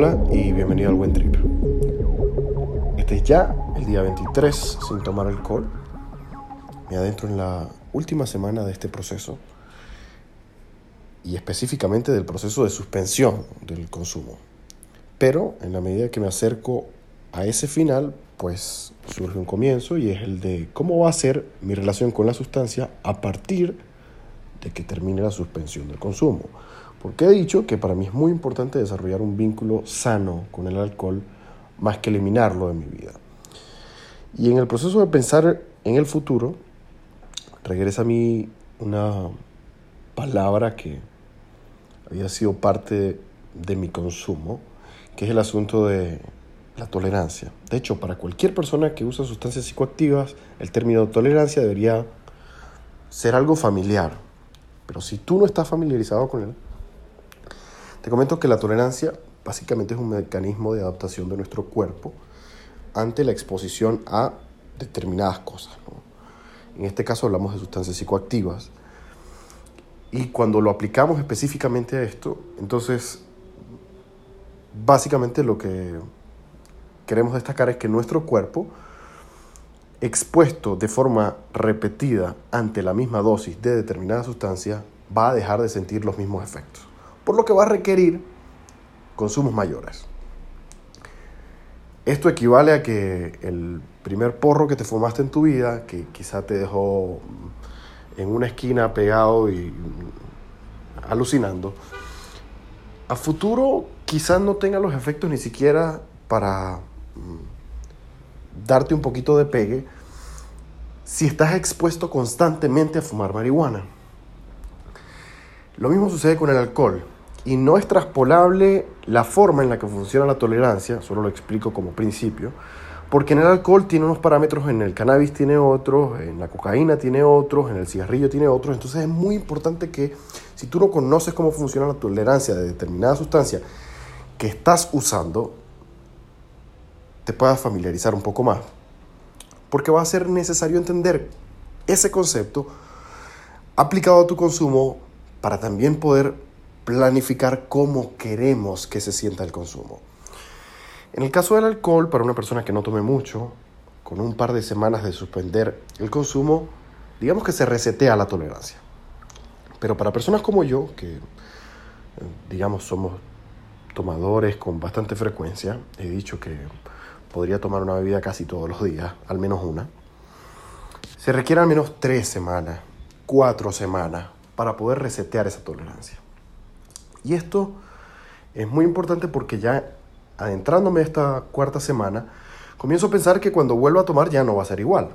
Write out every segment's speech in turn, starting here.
Hola y bienvenido al Buen Trip. Este es ya el día 23 sin tomar alcohol. Me adentro en la última semana de este proceso y específicamente del proceso de suspensión del consumo. Pero en la medida que me acerco a ese final, pues surge un comienzo y es el de cómo va a ser mi relación con la sustancia a partir de que termine la suspensión del consumo. Porque he dicho que para mí es muy importante desarrollar un vínculo sano con el alcohol más que eliminarlo de mi vida. Y en el proceso de pensar en el futuro, regresa a mí una palabra que había sido parte de mi consumo, que es el asunto de la tolerancia. De hecho, para cualquier persona que usa sustancias psicoactivas, el término tolerancia debería ser algo familiar. Pero si tú no estás familiarizado con él, te comento que la tolerancia básicamente es un mecanismo de adaptación de nuestro cuerpo ante la exposición a determinadas cosas. En este caso hablamos de sustancias psicoactivas. Y cuando lo aplicamos específicamente a esto, entonces básicamente lo que queremos destacar es que nuestro cuerpo, expuesto de forma repetida ante la misma dosis de determinada sustancia, va a dejar de sentir los mismos efectos por lo que va a requerir consumos mayores. Esto equivale a que el primer porro que te fumaste en tu vida, que quizá te dejó en una esquina pegado y alucinando, a futuro quizás no tenga los efectos ni siquiera para mm, darte un poquito de pegue si estás expuesto constantemente a fumar marihuana. Lo mismo sucede con el alcohol y no es traspolable la forma en la que funciona la tolerancia, solo lo explico como principio, porque en el alcohol tiene unos parámetros, en el cannabis tiene otros, en la cocaína tiene otros, en el cigarrillo tiene otros, entonces es muy importante que si tú no conoces cómo funciona la tolerancia de determinada sustancia que estás usando, te puedas familiarizar un poco más, porque va a ser necesario entender ese concepto aplicado a tu consumo para también poder planificar cómo queremos que se sienta el consumo. En el caso del alcohol, para una persona que no tome mucho, con un par de semanas de suspender el consumo, digamos que se resetea la tolerancia. Pero para personas como yo, que eh, digamos somos tomadores con bastante frecuencia, he dicho que podría tomar una bebida casi todos los días, al menos una, se requiere al menos tres semanas, cuatro semanas para poder resetear esa tolerancia. Y esto es muy importante porque ya adentrándome esta cuarta semana, comienzo a pensar que cuando vuelva a tomar ya no va a ser igual.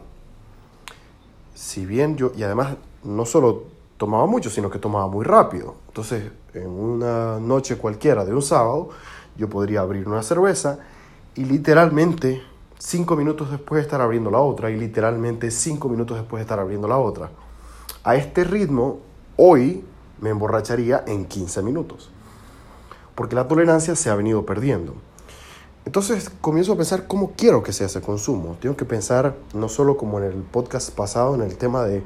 Si bien yo, y además no solo tomaba mucho, sino que tomaba muy rápido. Entonces, en una noche cualquiera de un sábado, yo podría abrir una cerveza y literalmente cinco minutos después de estar abriendo la otra y literalmente cinco minutos después de estar abriendo la otra. A este ritmo, hoy me emborracharía en 15 minutos. Porque la tolerancia se ha venido perdiendo. Entonces comienzo a pensar cómo quiero que sea ese consumo. Tengo que pensar no solo como en el podcast pasado, en el tema de,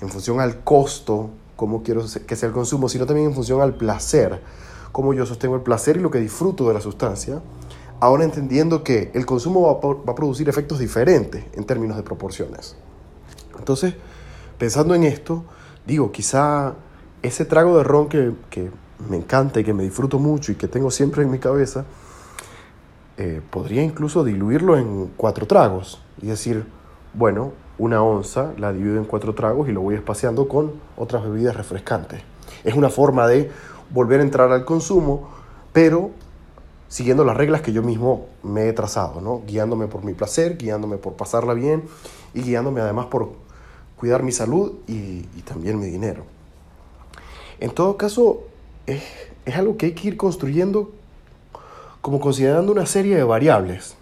en función al costo, cómo quiero que sea el consumo, sino también en función al placer, cómo yo sostengo el placer y lo que disfruto de la sustancia. Ahora entendiendo que el consumo va va a producir efectos diferentes en términos de proporciones. Entonces, pensando en esto, digo, quizá ese trago de ron que, me encanta y que me disfruto mucho y que tengo siempre en mi cabeza, eh, podría incluso diluirlo en cuatro tragos y decir, bueno, una onza la divido en cuatro tragos y lo voy espaciando con otras bebidas refrescantes. Es una forma de volver a entrar al consumo, pero siguiendo las reglas que yo mismo me he trazado, ¿no? guiándome por mi placer, guiándome por pasarla bien y guiándome además por cuidar mi salud y, también mi dinero. En todo caso, es, es algo que hay que ir construyendo como considerando una serie de variables,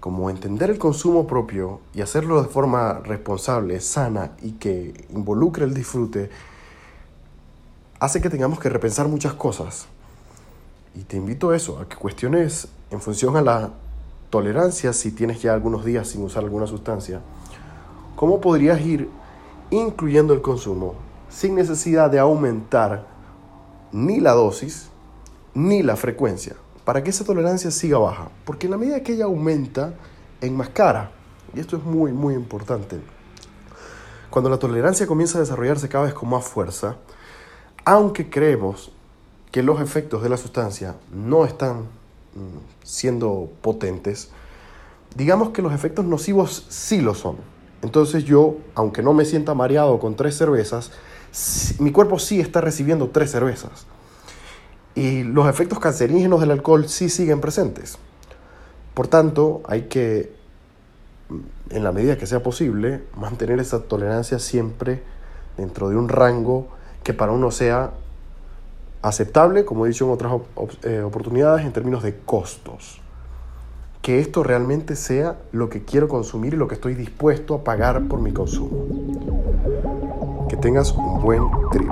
como entender el consumo propio y hacerlo de forma responsable, sana y que involucre el disfrute, hace que tengamos que repensar muchas cosas. Y te invito a eso, a que cuestiones en función a la tolerancia si tienes ya algunos días sin usar alguna sustancia, ¿Cómo podrías ir incluyendo el consumo sin necesidad de aumentar ni la dosis ni la frecuencia, para que esa tolerancia siga baja, porque en la medida que ella aumenta, enmascara, y esto es muy, muy importante. Cuando la tolerancia comienza a desarrollarse cada vez con más fuerza, aunque creemos que los efectos de la sustancia no están mm, siendo potentes, digamos que los efectos nocivos sí lo son. Entonces yo, aunque no me sienta mareado con tres cervezas, mi cuerpo sí está recibiendo tres cervezas. Y los efectos cancerígenos del alcohol sí siguen presentes. Por tanto, hay que, en la medida que sea posible, mantener esa tolerancia siempre dentro de un rango que para uno sea aceptable, como he dicho en otras eh, oportunidades, en términos de costos. Que esto realmente sea lo que quiero consumir y lo que estoy dispuesto a pagar por mi consumo. Que tengas un buen trip.